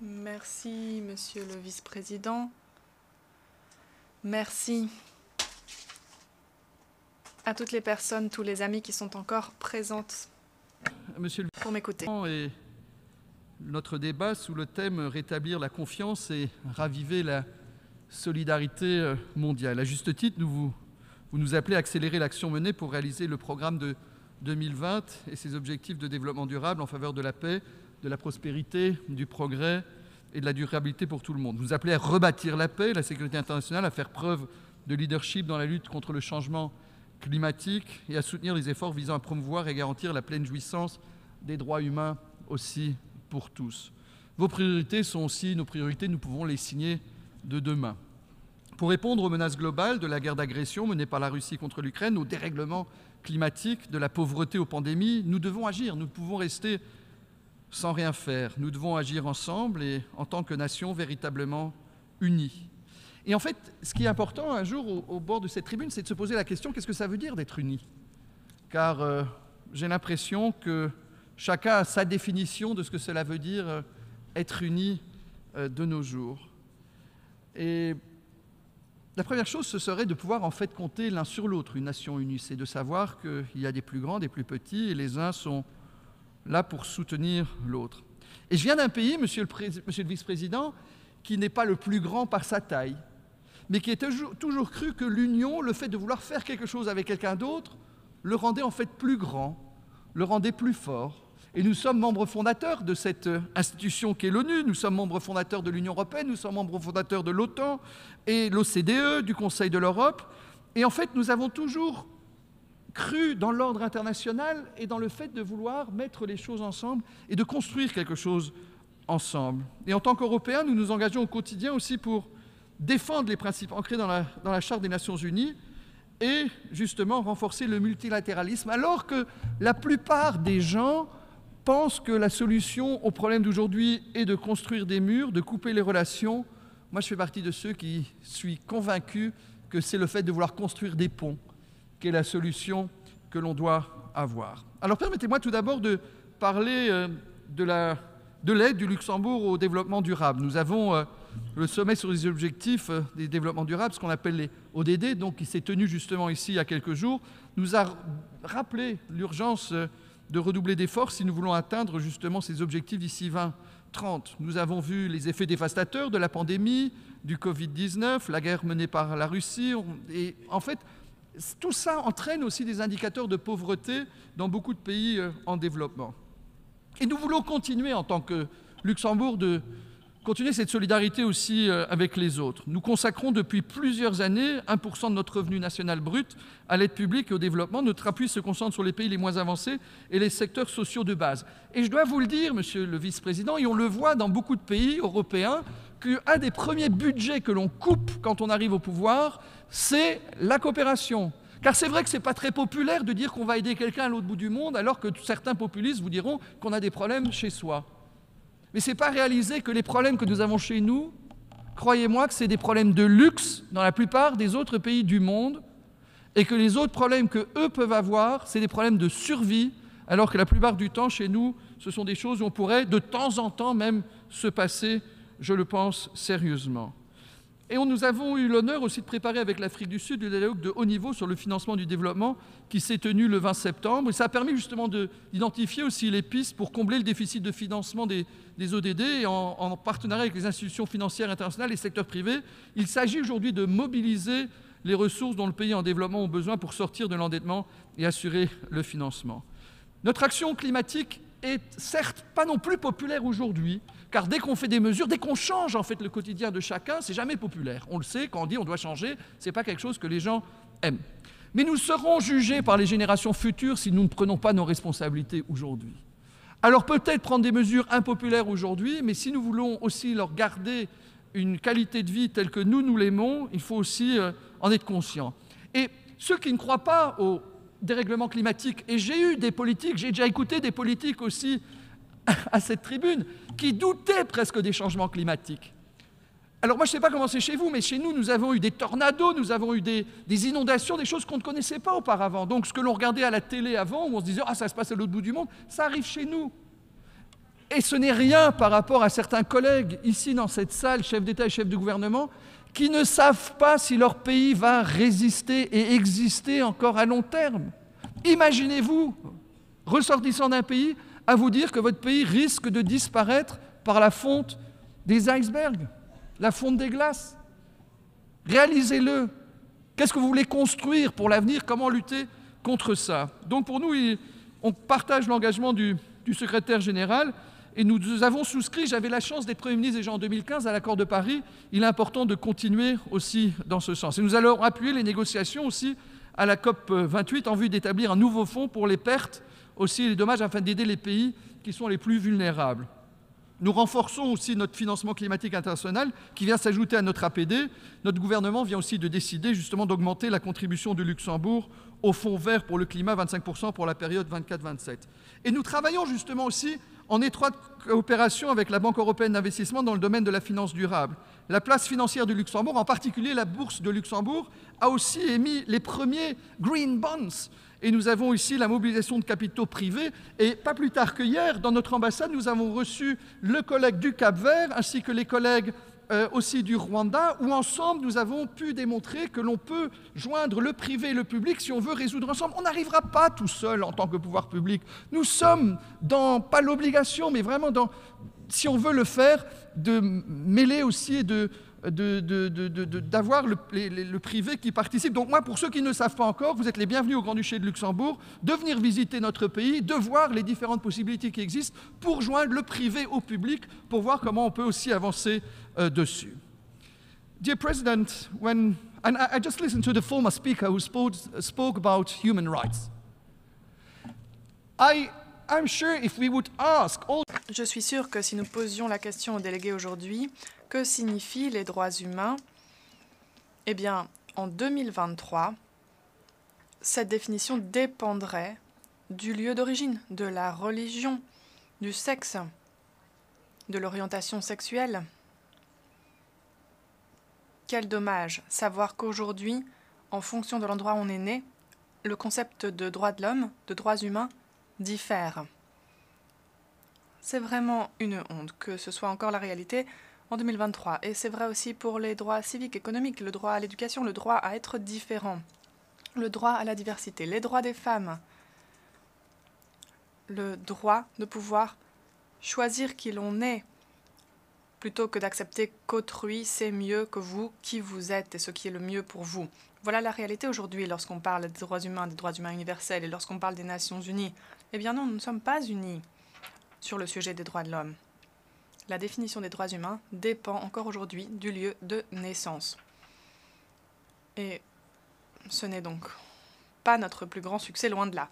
Merci, Monsieur le Vice-président. Merci à toutes les personnes, tous les amis qui sont encore présentes Monsieur le pour m'écouter. Et notre débat sous le thème Rétablir la confiance et raviver la solidarité mondiale. À juste titre, nous vous, vous nous appelez à accélérer l'action menée pour réaliser le programme de 2020 et ses objectifs de développement durable en faveur de la paix, de la prospérité, du progrès et de la durabilité pour tout le monde. Vous appelez à rebâtir la paix, la sécurité internationale, à faire preuve de leadership dans la lutte contre le changement climatique et à soutenir les efforts visant à promouvoir et garantir la pleine jouissance des droits humains aussi pour tous. Vos priorités sont aussi nos priorités, nous pouvons les signer de demain. Pour répondre aux menaces globales de la guerre d'agression menée par la Russie contre l'Ukraine, au dérèglement climatique, de la pauvreté aux pandémies, nous devons agir. Nous pouvons rester sans rien faire. Nous devons agir ensemble et en tant que nation véritablement unie. Et en fait, ce qui est important un jour au, bord de cette tribune, c'est de se poser la question qu'est-ce que ça veut dire d'être uni Car euh, j'ai l'impression que chacun a sa définition de ce que cela veut dire euh, être uni euh, de nos jours. Et la première chose, ce serait de pouvoir en fait compter l'un sur l'autre, une nation unie. C'est de savoir qu'il y a des plus grands, des plus petits, et les uns sont là pour soutenir l'autre. Et je viens d'un pays, monsieur le, vice-président, qui n'est pas le plus grand par sa taille, mais qui a toujours, toujours cru que l'union, le fait de vouloir faire quelque chose avec quelqu'un d'autre, le rendait en fait plus grand, le rendait plus fort. Et nous sommes membres fondateurs de cette euh, institution qu'est l'ONU, nous sommes membres fondateurs de l'Union européenne, nous sommes membres fondateurs de l'OTAN et l'OCDE, du Conseil de l'Europe. Et en fait, nous avons toujours cru dans l'ordre international et dans le fait de vouloir mettre les choses ensemble et de construire quelque chose ensemble. Et en tant qu'Européens, nous nous engageons au quotidien aussi pour défendre les principes ancrés dans la, Charte des Nations Unies et justement renforcer le multilatéralisme, alors que la plupart des gens pensent que la solution au problème d'aujourd'hui est de construire des murs, de couper les relations. Moi, je fais partie de ceux qui suis convaincus que c'est le fait de vouloir construire des ponts qui est la solution que l'on doit avoir. Alors permettez-moi tout d'abord de parler euh, de la de l'aide du Luxembourg au développement durable. Nous avons euh, le sommet sur les objectifs euh, des développements durables, ce qu'on appelle les ODD, donc qui s'est tenu justement ici il y a quelques jours, nous a rappelé l'urgence de redoubler d'efforts si nous voulons atteindre justement ces objectifs d'ici 2030. Nous avons vu les effets dévastateurs de la pandémie, du Covid-19, la guerre menée par la Russie, et en fait, tout ça entraîne aussi des indicateurs de pauvreté dans beaucoup de pays euh, en développement. Et nous voulons continuer en tant que Luxembourg de continuer cette solidarité aussi euh, avec les autres. Nous consacrons depuis plusieurs années 1% de notre revenu national brut à l'aide publique et au développement. Notre appui se concentre sur les pays les moins avancés et les secteurs sociaux de base. Et je dois vous le dire, monsieur le vice-président, et on le voit dans beaucoup de pays européens, qu'un des premiers budgets que l'on coupe quand on arrive au pouvoir, c'est la coopération. Car c'est vrai que ce n'est pas très populaire de dire qu'on va aider quelqu'un à l'autre bout du monde, alors que certains populistes vous diront qu'on a des problèmes chez soi. Mais ce n'est pas réaliser que les problèmes que nous avons chez nous, croyez-moi que c'est des problèmes de luxe dans la plupart des autres pays du monde, et que les autres problèmes que eux peuvent avoir, c'est des problèmes de survie, alors que la plupart du temps, chez nous, ce sont des choses où on pourrait de temps en temps même se passer, je le pense, sérieusement. Et nous avons eu l'honneur aussi de préparer avec l'Afrique du Sud le dialogue de haut niveau sur le financement du développement qui s'est tenu le 20 septembre. Et ça a permis justement d'identifier aussi les pistes pour combler le déficit de financement des, ODD en, en, partenariat avec les institutions financières internationales et les secteurs privés. Il s'agit aujourd'hui de mobiliser les ressources dont le pays en développement ont besoin pour sortir de l'endettement et assurer le financement. Notre action climatique est certes pas non plus populaire aujourd'hui, car dès qu'on fait des mesures, dès qu'on change en fait le quotidien de chacun, c'est jamais populaire. On le sait, quand on dit on doit changer, c'est pas quelque chose que les gens aiment. Mais nous serons jugés par les générations futures si nous ne prenons pas nos responsabilités aujourd'hui. Alors peut-être prendre des mesures impopulaires aujourd'hui, mais si nous voulons aussi leur garder une qualité de vie telle que nous, nous l'aimons, il faut aussi euh, en être conscient. Et ceux qui ne croient pas au dérèglement climatique, et j'ai eu des politiques, j'ai déjà écouté des politiques aussi à cette tribune, qui doutaient presque des changements climatiques. Alors moi, je ne sais pas comment c'est chez vous, mais chez nous, nous avons eu des tornados, nous avons eu des, des inondations, des choses qu'on ne connaissait pas auparavant. Donc ce que l'on regardait à la télé avant, où on se disait « Ah, ça se passe à l'autre bout du monde », ça arrive chez nous. Et ce n'est rien par rapport à certains collègues ici dans cette salle, chefs d'État et chefs de gouvernement, qui ne savent pas si leur pays va résister et exister encore à long terme. Imaginez-vous, ressortissant d'un pays, à vous dire que votre pays risque de disparaître par la fonte des icebergs, la fonte des glaces. Réalisez-le. Qu'est-ce que vous voulez construire pour l'avenir? Comment lutter contre ça? Donc pour nous, on partage l'engagement du, secrétaire général et nous avons souscrit, j'avais la chance d'être Premier ministre déjà en 2015 à l'accord de Paris, il est important de continuer aussi dans ce sens. Et nous allons appuyer les négociations aussi à la COP 28 en vue d'établir un nouveau fonds pour les pertes aussi les dommages afin d'aider les pays qui sont les plus vulnérables. Nous renforçons aussi notre financement climatique international qui vient s'ajouter à notre APD. Notre gouvernement vient aussi de décider justement d'augmenter la contribution du Luxembourg au Fonds vert pour le climat, 25% pour la période 24-27. Et nous travaillons justement aussi en étroite coopération avec la Banque européenne d'investissement dans le domaine de la finance durable. La place financière du Luxembourg, en particulier la bourse de Luxembourg, a aussi émis les premiers green bonds. Et nous avons ici la mobilisation de capitaux privés. Et pas plus tard que hier, dans notre ambassade, nous avons reçu le collègue du Cap-Vert ainsi que les collègues euh, aussi du Rwanda, où ensemble nous avons pu démontrer que l'on peut joindre le privé et le public si on veut résoudre ensemble. On n'arrivera pas tout seul en tant que pouvoir public. Nous sommes dans, pas l'obligation, mais vraiment dans, si on veut le faire, de mêler aussi et de, d'avoir le, le, privé qui participe. Donc moi, pour ceux qui ne savent pas encore, vous êtes les bienvenus au Grand-Duché de Luxembourg, de venir visiter notre pays, de voir les différentes possibilités qui existent pour joindre le privé au public, pour voir comment on peut aussi avancer euh, dessus. Dear President, when, and I, just listened to the former speaker who spoke, spoke about human rights. I, I'm sure if we would ask all... Je suis sûr que si nous posions la question aux délégués aujourd'hui, que signifient les droits humains? Eh bien, en 2023, cette définition dépendrait du lieu d'origine, de la religion, du sexe, de l'orientation sexuelle. Quel dommage savoir qu'aujourd'hui, en fonction de l'endroit où on est né, le concept de droits de l'homme, de droits humains, diffère. C'est vraiment une honte que ce soit encore la réalité en 2023. Et c'est vrai aussi pour les droits civiques, économiques, le droit à l'éducation, le droit à être différent, le droit à la diversité, les droits des femmes, le droit de pouvoir choisir qui l'on est, plutôt que d'accepter qu'autrui sait mieux que vous qui vous êtes et ce qui est le mieux pour vous. Voilà la réalité aujourd'hui lorsqu'on parle des droits humains, des droits humains universels et lorsqu'on parle des Nations Unies. Eh bien non, nous ne sommes pas unis sur le sujet des droits de l'homme la définition des droits humains dépend encore aujourd'hui du lieu de naissance. Et ce n'est donc pas notre plus grand succès, loin de là.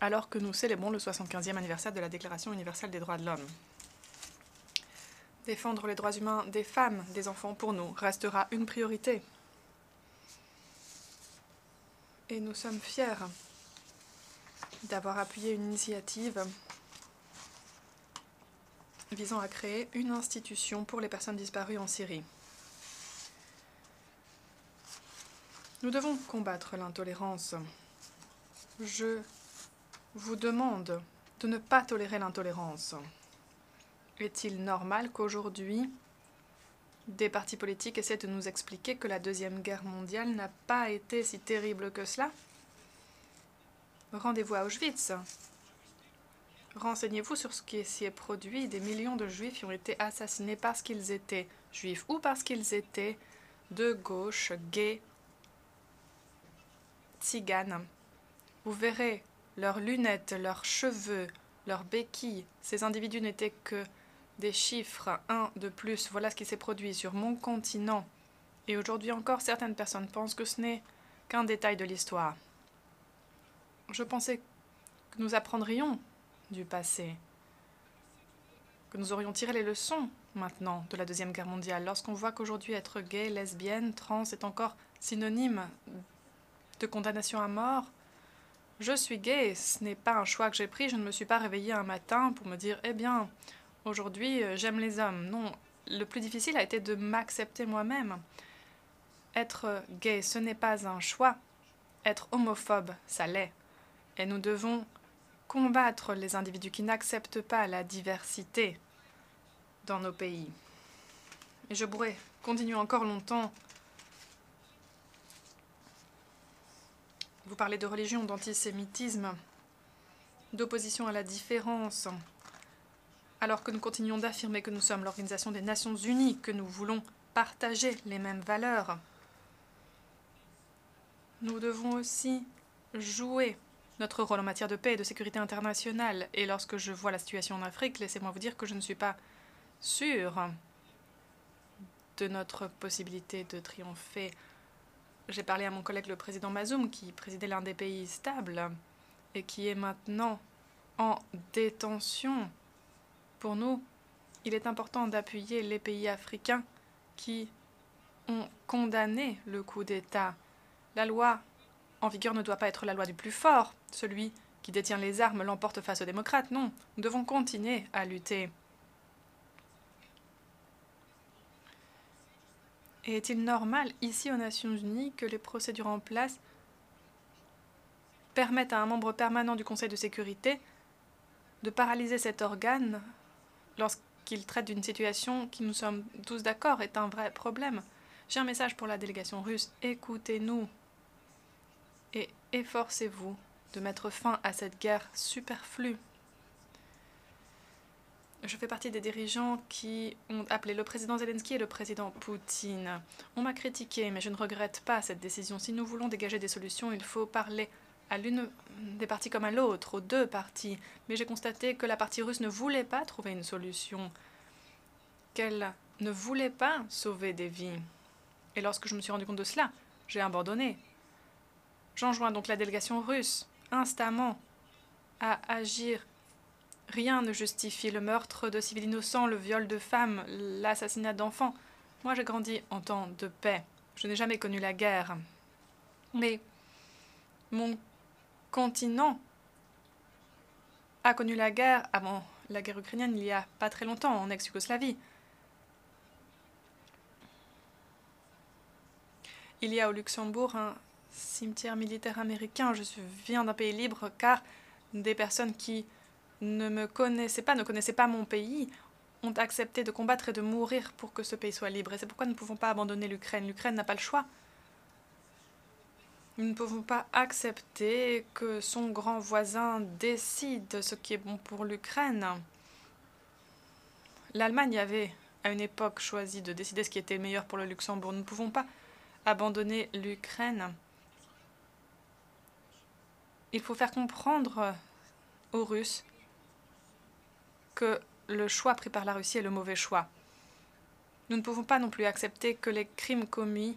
Alors que nous célébrons le 75e anniversaire de la Déclaration universelle des droits de l'homme. Défendre les droits humains des femmes, des enfants pour nous restera une priorité. Et nous sommes fiers d'avoir appuyé une initiative visant à créer une institution pour les personnes disparues en Syrie. Nous devons combattre l'intolérance. Je vous demande de ne pas tolérer l'intolérance. Est-il normal qu'aujourd'hui, des partis politiques essaient de nous expliquer que la Deuxième Guerre mondiale n'a pas été si terrible que cela? Rendez-vous à Auschwitz. Renseignez-vous sur ce qui s'y est produit. Des millions de juifs ont été assassinés parce qu'ils étaient juifs ou parce qu'ils étaient de gauche, gays, tziganes. Vous verrez leurs lunettes, leurs cheveux, leurs béquilles. Ces individus n'étaient que des chiffres, un de plus. Voilà ce qui s'est produit sur mon continent. Et aujourd'hui encore, certaines personnes pensent que ce n'est qu'un détail de l'histoire. Je pensais que nous apprendrions du passé. Que nous aurions tiré les leçons maintenant de la Deuxième Guerre mondiale, lorsqu'on voit qu'aujourd'hui être gay, lesbienne, trans est encore synonyme de condamnation à mort. Je suis gay, ce n'est pas un choix que j'ai pris, je ne me suis pas réveillée un matin pour me dire Eh bien, aujourd'hui euh, j'aime les hommes. Non, le plus difficile a été de m'accepter moi-même. Être gay, ce n'est pas un choix. Être homophobe, ça l'est. Et nous devons combattre les individus qui n'acceptent pas la diversité dans nos pays. Et je pourrais continuer encore longtemps. Vous parlez de religion, d'antisémitisme, d'opposition à la différence, alors que nous continuons d'affirmer que nous sommes l'Organisation des Nations Unies, que nous voulons partager les mêmes valeurs. Nous devons aussi jouer notre rôle en matière de paix et de sécurité internationale. Et lorsque je vois la situation en Afrique, laissez-moi vous dire que je ne suis pas sûre de notre possibilité de triompher. J'ai parlé à mon collègue le président Mazoum, qui présidait l'un des pays stables et qui est maintenant en détention. Pour nous, il est important d'appuyer les pays africains qui ont condamné le coup d'État. La loi en vigueur ne doit pas être la loi du plus fort. Celui qui détient les armes l'emporte face aux démocrates. Non, nous devons continuer à lutter. Et est-il normal, ici aux Nations Unies, que les procédures en place permettent à un membre permanent du Conseil de sécurité de paralyser cet organe lorsqu'il traite d'une situation qui, nous sommes tous d'accord, est un vrai problème? J'ai un message pour la délégation russe. Écoutez-nous et efforcez-vous de mettre fin à cette guerre superflue. Je fais partie des dirigeants qui ont appelé le président Zelensky et le président Poutine. On m'a critiqué, mais je ne regrette pas cette décision. Si nous voulons dégager des solutions, il faut parler à l'une des parties comme à l'autre, aux deux parties. Mais j'ai constaté que la partie russe ne voulait pas trouver une solution, qu'elle ne voulait pas sauver des vies. Et lorsque je me suis rendu compte de cela, j'ai abandonné. J'enjoins donc la délégation russe instamment à agir. Rien ne justifie le meurtre de civils innocents, le viol de femmes, l'assassinat d'enfants. Moi, j'ai grandi en temps de paix. Je n'ai jamais connu la guerre. Mais mon continent a connu la guerre avant la guerre ukrainienne il y a pas très longtemps, en ex-Yougoslavie. Il y a au Luxembourg un cimetière militaire américain. Je viens d'un pays libre car des personnes qui ne me connaissaient pas, ne connaissaient pas mon pays, ont accepté de combattre et de mourir pour que ce pays soit libre. Et c'est pourquoi nous ne pouvons pas abandonner l'Ukraine. L'Ukraine n'a pas le choix. Nous ne pouvons pas accepter que son grand voisin décide ce qui est bon pour l'Ukraine. L'Allemagne avait à une époque choisi de décider ce qui était meilleur pour le Luxembourg. Nous ne pouvons pas abandonner l'Ukraine il faut faire comprendre aux Russes que le choix pris par la Russie est le mauvais choix. Nous ne pouvons pas non plus accepter que les crimes commis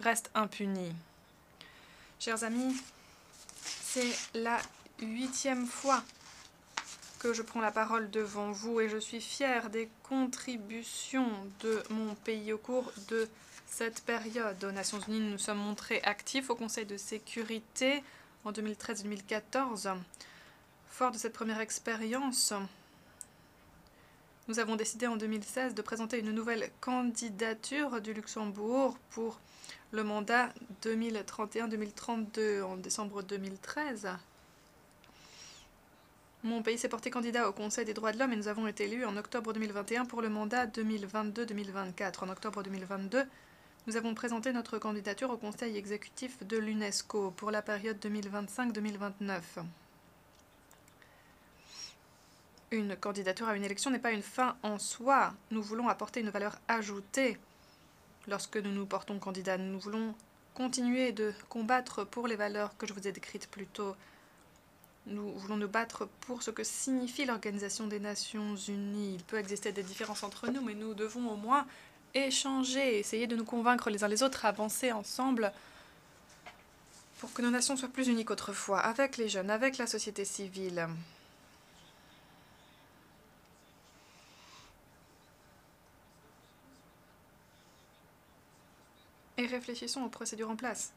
restent impunis. Chers amis, c'est la huitième fois que je prends la parole devant vous et je suis fière des contributions de mon pays au cours de cette période. Aux Nations Unies, nous nous sommes montrés actifs au Conseil de sécurité, en 2013-2014. Fort de cette première expérience, nous avons décidé en 2016 de présenter une nouvelle candidature du Luxembourg pour le mandat 2031-2032 en décembre 2013. Mon pays s'est porté candidat au Conseil des droits de l'homme et nous avons été élus en octobre 2021 pour le mandat 2022-2024. En octobre 2022, nous avons présenté notre candidature au Conseil exécutif de l'UNESCO pour la période 2025-2029. Une candidature à une élection n'est pas une fin en soi. Nous voulons apporter une valeur ajoutée lorsque nous nous portons candidat. Nous voulons continuer de combattre pour les valeurs que je vous ai décrites plus tôt. Nous voulons nous battre pour ce que signifie l'Organisation des Nations Unies. Il peut exister des différences entre nous, mais nous devons au moins échanger, essayer de nous convaincre les uns les autres, avancer ensemble pour que nos nations soient plus unies qu'autrefois, avec les jeunes, avec la société civile. Et réfléchissons aux procédures en place.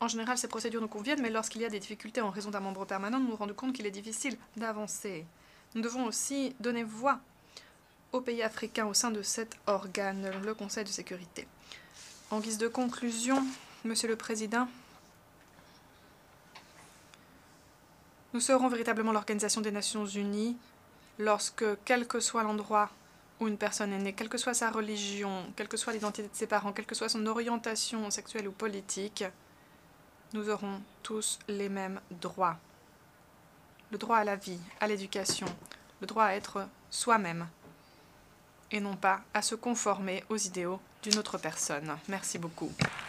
En général, ces procédures nous conviennent, mais lorsqu'il y a des difficultés en raison d'un membre permanent, nous nous rendons compte qu'il est difficile d'avancer. Nous devons aussi donner voix aux pays africains au sein de cet organe, le Conseil de sécurité. En guise de conclusion, Monsieur le Président, Nous serons véritablement l'Organisation des Nations Unies lorsque, quel que soit l'endroit où une personne est née, quelle que soit sa religion, quelle que soit l'identité de ses parents, quelle que soit son orientation sexuelle ou politique, nous aurons tous les mêmes droits. Le droit à la vie, à l'éducation, le droit à être soi-même et non pas à se conformer aux idéaux d'une autre personne. Merci beaucoup.